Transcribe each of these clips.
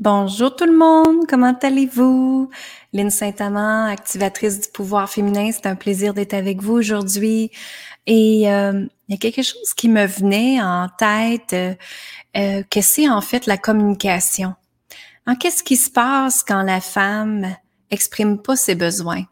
Bonjour tout le monde, comment allez-vous? Lynne Saint-Amand, activatrice du pouvoir féminin, c'est un plaisir d'être avec vous aujourd'hui. Et euh, il y a quelque chose qui me venait en tête, euh, euh, que c'est en fait la communication. Qu'est-ce qui se passe quand la femme exprime pas ses besoins?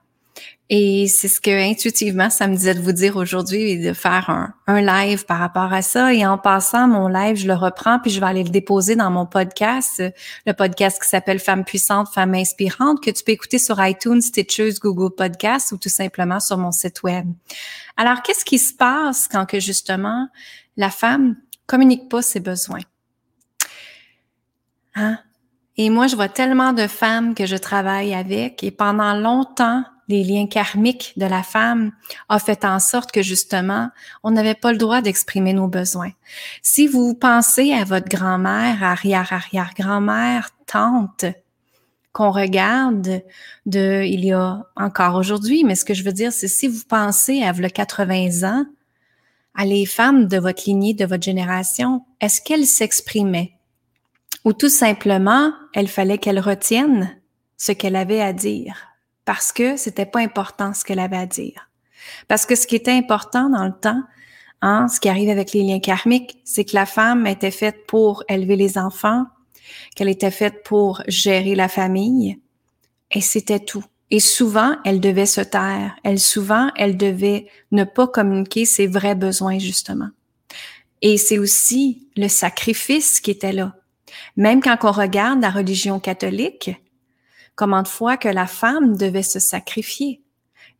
Et c'est ce que intuitivement ça me disait de vous dire aujourd'hui de faire un, live par rapport à ça. Et en passant mon live, je le reprends puis je vais aller le déposer dans mon podcast, le podcast qui s'appelle Femme puissante, Femme inspirante, que tu peux écouter sur iTunes, Stitches, Google Podcasts ou tout simplement sur mon site web. Alors, qu'est-ce qui se passe quand que justement la femme communique pas ses besoins? Hein? Et moi, je vois tellement de femmes que je travaille avec et pendant longtemps, les liens karmiques de la femme a fait en sorte que justement, on n'avait pas le droit d'exprimer nos besoins. Si vous pensez à votre grand-mère, arrière-arrière-grand-mère, tante, qu'on regarde de il y a encore aujourd'hui, mais ce que je veux dire, c'est si vous pensez à le 80 ans, à les femmes de votre lignée, de votre génération, est-ce qu'elles s'exprimaient? Ou tout simplement, il fallait qu'elles retiennent ce qu'elle avait à dire? Parce que c'était pas important ce qu'elle avait à dire. Parce que ce qui était important dans le temps, hein, ce qui arrive avec les liens karmiques, c'est que la femme était faite pour élever les enfants, qu'elle était faite pour gérer la famille, et c'était tout. Et souvent, elle devait se taire. Elle, souvent, elle devait ne pas communiquer ses vrais besoins, justement. Et c'est aussi le sacrifice qui était là. Même quand on regarde la religion catholique, Comment de fois que la femme devait se sacrifier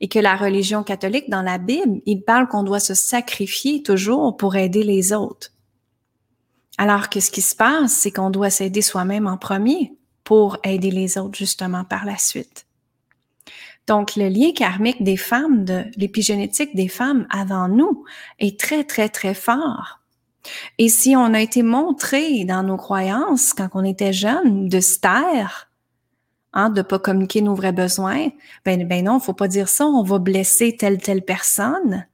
et que la religion catholique dans la Bible, il parle qu'on doit se sacrifier toujours pour aider les autres. Alors que ce qui se passe, c'est qu'on doit s'aider soi-même en premier pour aider les autres justement par la suite. Donc, le lien karmique des femmes, de l'épigénétique des femmes avant nous est très, très, très fort. Et si on a été montré dans nos croyances quand on était jeune de se taire, hein, de pas communiquer nos vrais besoins, ben, ben non, faut pas dire ça, on va blesser telle telle personne.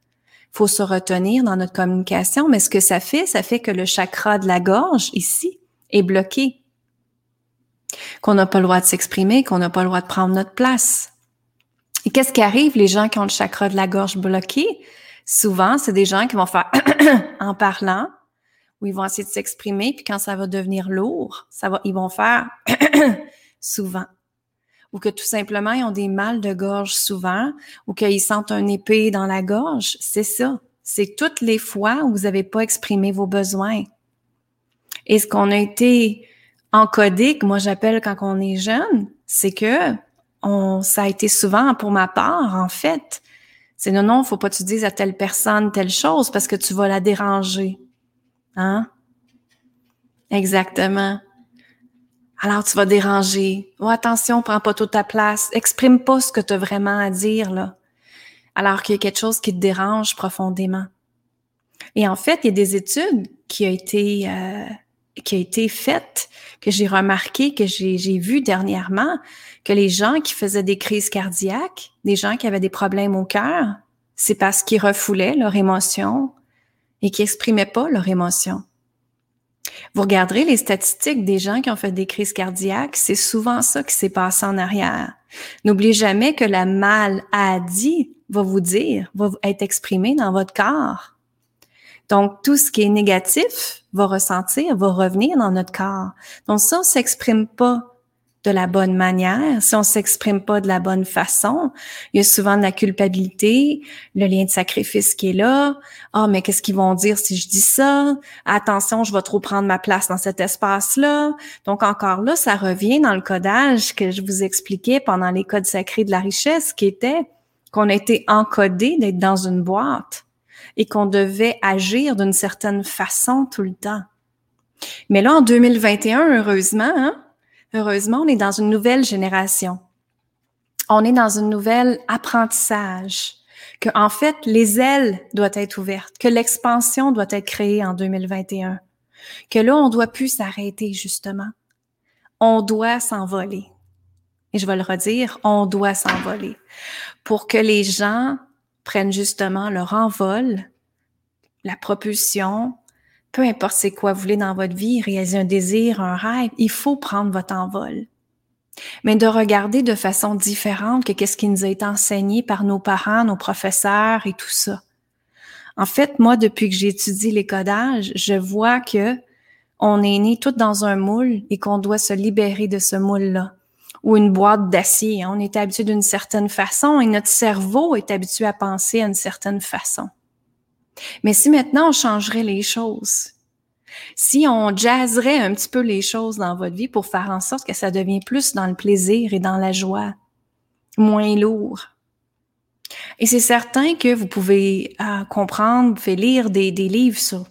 Faut se retenir dans notre communication, mais ce que ça fait, ça fait que le chakra de la gorge ici est bloqué, qu'on n'a pas le droit de s'exprimer, qu'on n'a pas le droit de prendre notre place. Et qu'est-ce qui arrive les gens qui ont le chakra de la gorge bloqué? Souvent, c'est des gens qui vont faire en parlant, ou ils vont essayer de s'exprimer, puis quand ça va devenir lourd, ça va, ils vont faire souvent ou que tout simplement ils ont des mal de gorge souvent, ou qu'ils sentent un épée dans la gorge, c'est ça. C'est toutes les fois où vous n'avez pas exprimé vos besoins. Et ce qu'on a été encodé, que moi j'appelle quand on est jeune, c'est que on, ça a été souvent pour ma part, en fait. C'est non, non, faut pas que tu dises à telle personne telle chose parce que tu vas la déranger. Hein? Exactement. Alors tu vas déranger. Oh, attention, prends pas toute ta place. Exprime pas ce que tu as vraiment à dire, là. Alors qu'il y a quelque chose qui te dérange profondément. Et en fait, il y a des études qui ont été, euh, qui a été faites, que j'ai remarqué, que j'ai vu dernièrement, que les gens qui faisaient des crises cardiaques, des gens qui avaient des problèmes au cœur, c'est parce qu'ils refoulaient leur émotion et qui exprimaient pas leur émotion. Vous regarderez les statistiques des gens qui ont fait des crises cardiaques, c'est souvent ça qui s'est passé en arrière. N'oubliez jamais que la maladie va vous dire, va être exprimée dans votre corps. Donc, tout ce qui est négatif va ressentir, va revenir dans notre corps. Donc, ça, on s'exprime pas de la bonne manière, si on s'exprime pas de la bonne façon, il y a souvent de la culpabilité, le lien de sacrifice qui est là. Ah, mais qu'est-ce qu'ils vont dire si je dis ça? Attention, je vais trop prendre ma place dans cet espace-là. Donc encore là, ça revient dans le codage que je vous expliquais pendant les codes sacrés de la richesse, qui était qu'on a été encodé d'être dans une boîte et qu'on devait agir d'une certaine façon tout le temps. Mais là, en 2021, heureusement, hein, Heureusement, on est dans une nouvelle génération. On est dans une nouvelle apprentissage. Que, en fait, les ailes doivent être ouvertes, que l'expansion doit être créée en 2021. Que là, on doit plus s'arrêter, justement. On doit s'envoler. Et je vais le redire, on doit s'envoler. Pour que les gens prennent justement leur envol, la propulsion, peu importe c'est quoi vous voulez dans votre vie, réaliser un désir, un rêve, il faut prendre votre envol. Mais de regarder de façon différente que qu'est-ce qui nous a été enseigné par nos parents, nos professeurs et tout ça. En fait, moi, depuis que j'ai étudié les codages, je vois que on est né tout dans un moule et qu'on doit se libérer de ce moule-là ou une boîte d'acier. On est habitué d'une certaine façon et notre cerveau est habitué à penser à une certaine façon. Mais si maintenant on changerait les choses, si on jazzerait un petit peu les choses dans votre vie pour faire en sorte que ça devient plus dans le plaisir et dans la joie, moins lourd. Et c'est certain que vous pouvez euh, comprendre, vous pouvez lire des, des livres sur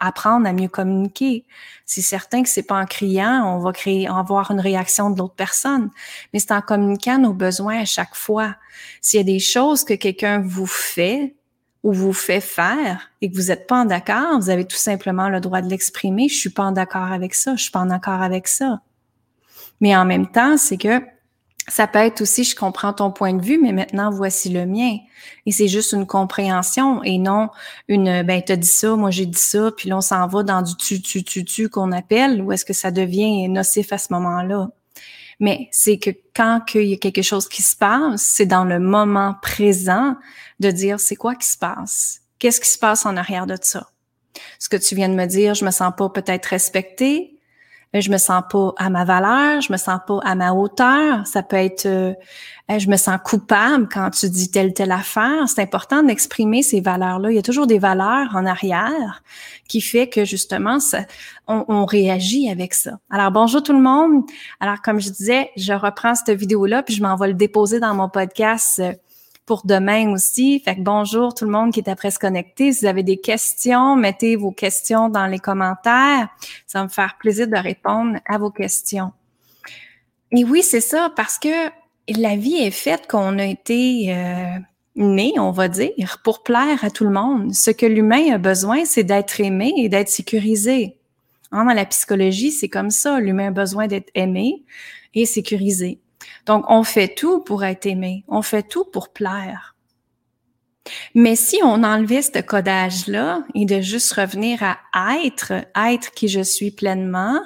apprendre à mieux communiquer. C'est certain que c'est pas en criant, on va créer, on va avoir une réaction de l'autre personne, mais c'est en communiquant nos besoins à chaque fois. S'il y a des choses que quelqu'un vous fait ou vous fait faire et que vous n'êtes pas en d'accord, vous avez tout simplement le droit de l'exprimer. Je suis pas en d'accord avec ça, je suis pas en accord avec ça. Mais en même temps, c'est que ça peut être aussi, je comprends ton point de vue, mais maintenant voici le mien. Et c'est juste une compréhension et non une, ben, t'as dit ça, moi j'ai dit ça, puis là on s'en va dans du tu, tu, tu, tu qu'on appelle, ou est-ce que ça devient nocif à ce moment-là? Mais c'est que quand il y a quelque chose qui se passe, c'est dans le moment présent de dire c'est quoi qui se passe? Qu'est-ce qui se passe en arrière de ça? Ce que tu viens de me dire, je me sens pas peut-être respectée, je me sens pas à ma valeur, je me sens pas à ma hauteur. Ça peut être, euh, je me sens coupable quand tu dis telle telle affaire. C'est important d'exprimer ces valeurs-là. Il y a toujours des valeurs en arrière qui fait que justement, on, on, réagit avec ça. Alors bonjour tout le monde. Alors comme je disais, je reprends cette vidéo-là puis je m'en vais le déposer dans mon podcast euh, pour demain aussi. Fait que bonjour tout le monde qui est après se connecter. Si vous avez des questions, mettez vos questions dans les commentaires. Ça va me faire plaisir de répondre à vos questions. Et oui, c'est ça, parce que la vie est faite qu'on a été euh, né, on va dire, pour plaire à tout le monde. Ce que l'humain a besoin, c'est d'être aimé et d'être sécurisé. Hein, dans la psychologie, c'est comme ça. L'humain a besoin d'être aimé et sécurisé. Donc, on fait tout pour être aimé, on fait tout pour plaire. Mais si on enlevait ce codage-là et de juste revenir à être, être qui je suis pleinement,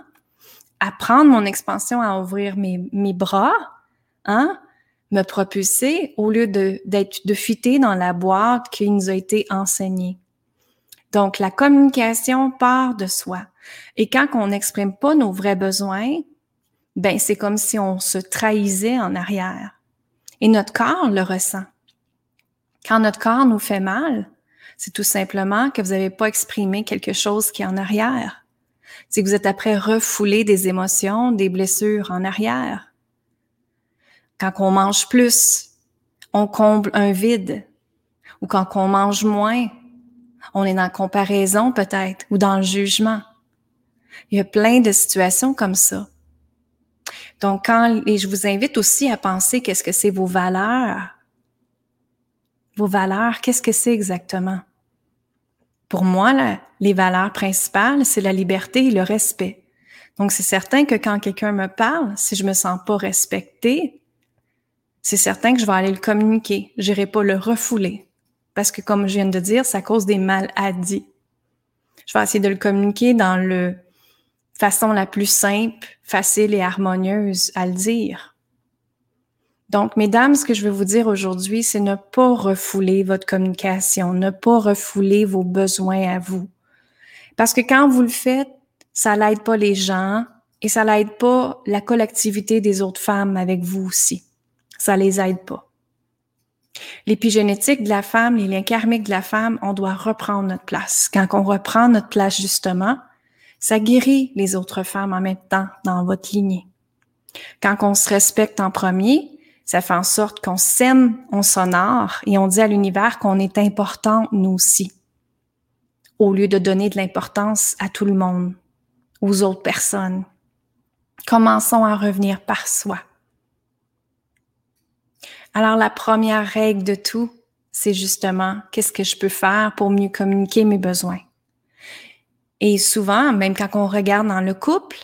apprendre mon expansion à ouvrir mes, mes bras, hein, me propulser au lieu de, d'être, de fuiter dans la boîte qui nous a été enseignée. Donc, la communication part de soi. Et quand on n'exprime pas nos vrais besoins, ben c'est comme si on se trahissait en arrière. Et notre corps le ressent. Quand notre corps nous fait mal, c'est tout simplement que vous n'avez pas exprimé quelque chose qui est en arrière. C'est que vous êtes après refoulé des émotions, des blessures en arrière. Quand on mange plus, on comble un vide. Ou quand on mange moins, on est dans la comparaison peut-être ou dans le jugement. Il y a plein de situations comme ça. Donc, quand, et je vous invite aussi à penser qu'est-ce que c'est vos valeurs. Vos valeurs, qu'est-ce que c'est exactement? Pour moi, les valeurs principales, c'est la liberté et le respect. Donc, c'est certain que quand quelqu'un me parle, si je me sens pas respectée, c'est certain que je vais aller le communiquer. J'irai pas le refouler. Parce que, comme je viens de dire, ça cause des maladies. Je vais essayer de le communiquer dans le façon la plus simple, facile et harmonieuse à le dire. Donc, mesdames, ce que je veux vous dire aujourd'hui, c'est ne pas refouler votre communication, ne pas refouler vos besoins à vous. Parce que quand vous le faites, ça l'aide pas les gens et ça l'aide pas la collectivité des autres femmes avec vous aussi. Ça les aide pas. L'épigénétique de la femme, les liens karmiques de la femme, on doit reprendre notre place. Quand on reprend notre place, justement, ça guérit les autres femmes en même temps dans votre lignée. Quand on se respecte en premier, ça fait en sorte qu'on s'aime, on s'honore et on dit à l'univers qu'on est important nous aussi, au lieu de donner de l'importance à tout le monde, aux autres personnes. Commençons à revenir par soi. Alors la première règle de tout, c'est justement qu'est-ce que je peux faire pour mieux communiquer mes besoins? Et souvent, même quand on regarde dans le couple,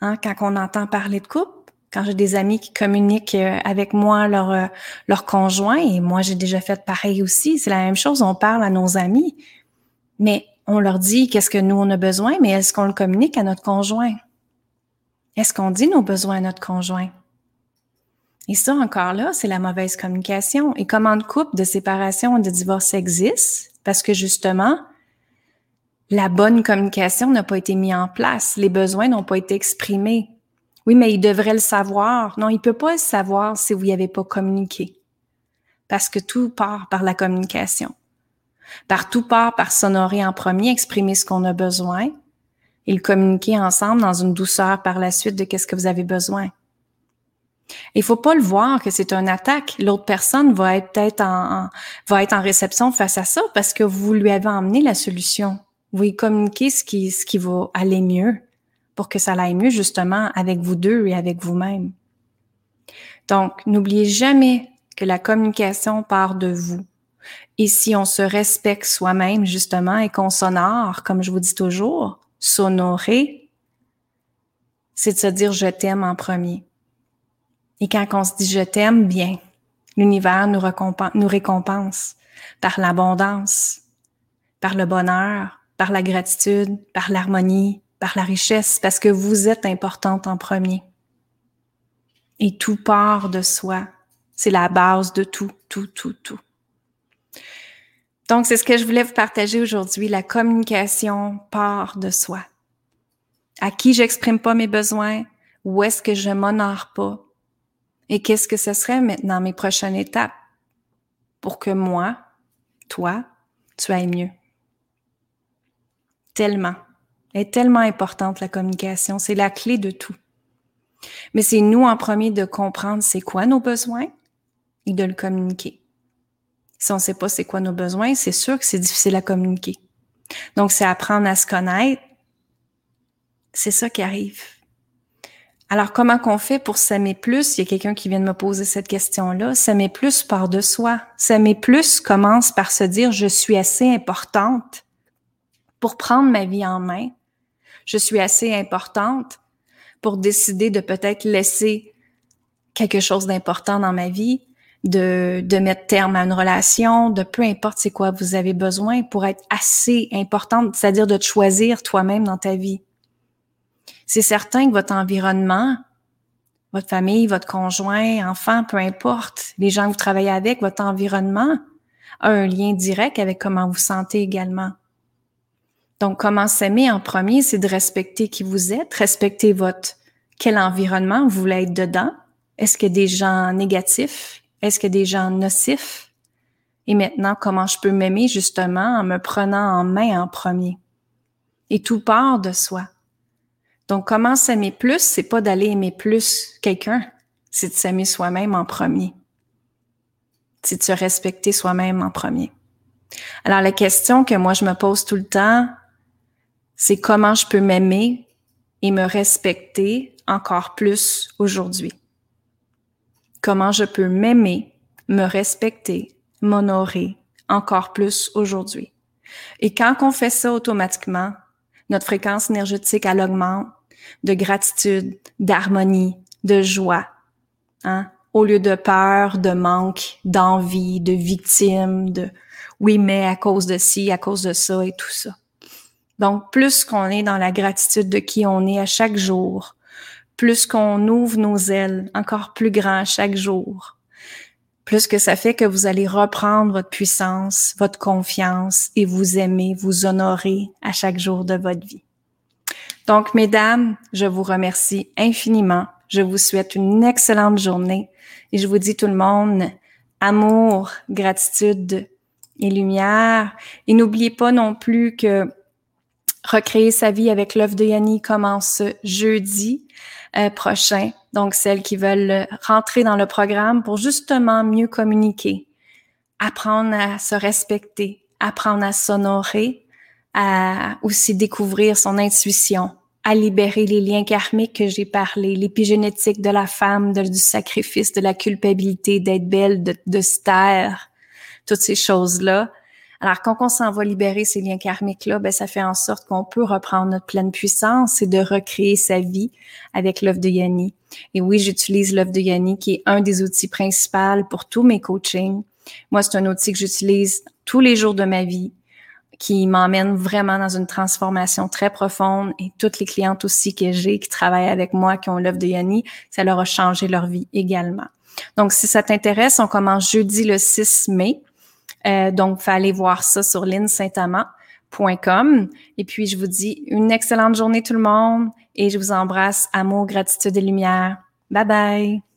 hein, quand on entend parler de couple, quand j'ai des amis qui communiquent euh, avec moi leur euh, leur conjoint et moi j'ai déjà fait pareil aussi, c'est la même chose, on parle à nos amis, mais on leur dit qu'est-ce que nous on a besoin, mais est-ce qu'on le communique à notre conjoint? Est-ce qu'on dit nos besoins à notre conjoint? Et ça, encore là, c'est la mauvaise communication. Et comment de couple, de séparation, de divorce existe? Parce que justement, la bonne communication n'a pas été mise en place. Les besoins n'ont pas été exprimés. Oui, mais il devrait le savoir. Non, il peut pas le savoir si vous n'y avez pas communiqué. Parce que tout part par la communication. Par tout part par s'honorer en premier, exprimer ce qu'on a besoin et le communiquer ensemble dans une douceur par la suite de qu'est-ce que vous avez besoin. Il faut pas le voir que c'est une attaque. L'autre personne va être peut-être en, va être en réception face à ça parce que vous lui avez emmené la solution. Vous communiquez ce qui, ce qui va aller mieux pour que ça aille mieux justement avec vous deux et avec vous-même. Donc, n'oubliez jamais que la communication part de vous. Et si on se respecte soi-même justement et qu'on s'honore, comme je vous dis toujours, s'honorer, c'est de se dire je t'aime en premier. Et quand on se dit je t'aime bien, l'univers nous, nous récompense par l'abondance, par le bonheur, par la gratitude, par l'harmonie, par la richesse, parce que vous êtes importante en premier. Et tout part de soi. C'est la base de tout, tout, tout, tout. Donc, c'est ce que je voulais vous partager aujourd'hui. La communication part de soi. À qui j'exprime pas mes besoins? Où est-ce que je m'honore pas? Et qu'est-ce que ce serait maintenant mes prochaines étapes pour que moi, toi, tu ailles mieux? Tellement. Elle est tellement importante, la communication. C'est la clé de tout. Mais c'est nous en premier de comprendre c'est quoi nos besoins et de le communiquer. Si on ne sait pas c'est quoi nos besoins, c'est sûr que c'est difficile à communiquer. Donc, c'est apprendre à se connaître. C'est ça qui arrive. Alors, comment qu'on fait pour s'aimer plus? Il y a quelqu'un qui vient de me poser cette question-là. S'aimer plus part de soi. S'aimer plus commence par se dire, je suis assez importante pour prendre ma vie en main. Je suis assez importante pour décider de peut-être laisser quelque chose d'important dans ma vie, de, mettre terme à une relation, de peu importe c'est quoi vous avez besoin pour être assez importante, c'est-à-dire de te choisir toi-même dans ta vie c'est certain que votre environnement, votre famille, votre conjoint, enfant, peu importe, les gens que vous travaillez avec, votre environnement a un lien direct avec comment vous sentez également. Donc, comment s'aimer en premier, c'est de respecter qui vous êtes, respecter votre quel environnement vous voulez être dedans. Est-ce qu'il y a des gens négatifs? Est-ce qu'il y a des gens nocifs? Et maintenant, comment je peux m'aimer justement en me prenant en main en premier? Et tout part de soi. Donc, comment s'aimer plus, c'est pas d'aller aimer plus quelqu'un, c'est de s'aimer soi-même en premier. C'est de se respecter soi-même en premier. Alors, la question que moi je me pose tout le temps, c'est comment je peux m'aimer et me respecter encore plus aujourd'hui. Comment je peux m'aimer, me respecter, m'honorer encore plus aujourd'hui. Et quand on fait ça automatiquement, notre fréquence énergétique, elle augmente, de gratitude, d'harmonie, de joie, hein? au lieu de peur, de manque, d'envie, de victime, de oui, mais à cause de ci, à cause de ça et tout ça. Donc, plus qu'on est dans la gratitude de qui on est à chaque jour, plus qu'on ouvre nos ailes encore plus grand chaque jour, plus que ça fait que vous allez reprendre votre puissance, votre confiance et vous aimer, vous honorer à chaque jour de votre vie. Donc, mesdames, je vous remercie infiniment. Je vous souhaite une excellente journée et je vous dis tout le monde, amour, gratitude et lumière. Et n'oubliez pas non plus que Recréer sa vie avec l'œuvre de Yanni commence jeudi euh, prochain. Donc, celles qui veulent rentrer dans le programme pour justement mieux communiquer, apprendre à se respecter, apprendre à s'honorer, à aussi découvrir son intuition, à libérer les liens karmiques que j'ai parlé, l'épigénétique de la femme, du sacrifice, de la culpabilité, d'être belle, de, de se taire, toutes ces choses-là. Alors, quand on s'en va libérer ces liens karmiques-là, ben, ça fait en sorte qu'on peut reprendre notre pleine puissance et de recréer sa vie avec l'œuvre de Yanni. Et oui, j'utilise l'œuvre de Yanni, qui est un des outils principaux pour tous mes coachings. Moi, c'est un outil que j'utilise tous les jours de ma vie qui m'emmène vraiment dans une transformation très profonde et toutes les clientes aussi que j'ai qui travaillent avec moi, qui ont l'œuvre de Yanni, ça leur a changé leur vie également. Donc, si ça t'intéresse, on commence jeudi le 6 mai. Euh, donc, fallait voir ça sur linsaintamant.com. Et puis, je vous dis une excellente journée tout le monde et je vous embrasse. Amour, gratitude et lumière. Bye bye.